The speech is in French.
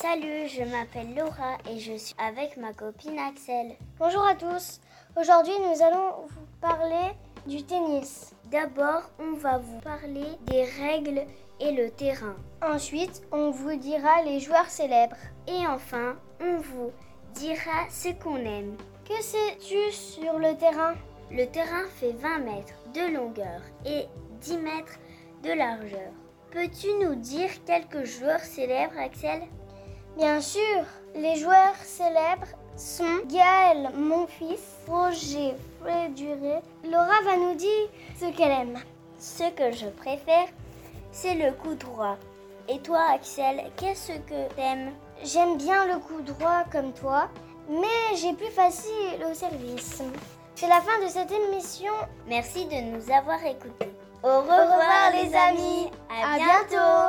Salut, je m'appelle Laura et je suis avec ma copine Axel. Bonjour à tous. Aujourd'hui, nous allons vous parler du tennis. D'abord, on va vous parler des règles et le terrain. Ensuite, on vous dira les joueurs célèbres. Et enfin, on vous dira ce qu'on aime. Que sais-tu sur le terrain? Le terrain fait 20 mètres de longueur et 10 mètres de largeur. Peux-tu nous dire quelques joueurs célèbres, Axel? Bien sûr, les joueurs célèbres sont Gaël, mon fils, Roger Fréduré. Laura va nous dire ce qu'elle aime. Ce que je préfère, c'est le coup droit. Et toi, Axel, qu'est-ce que t'aimes? J'aime bien le coup droit comme toi, mais j'ai plus facile au service. C'est la fin de cette émission. Merci de nous avoir écoutés. Au revoir, les amis. À, bientôt.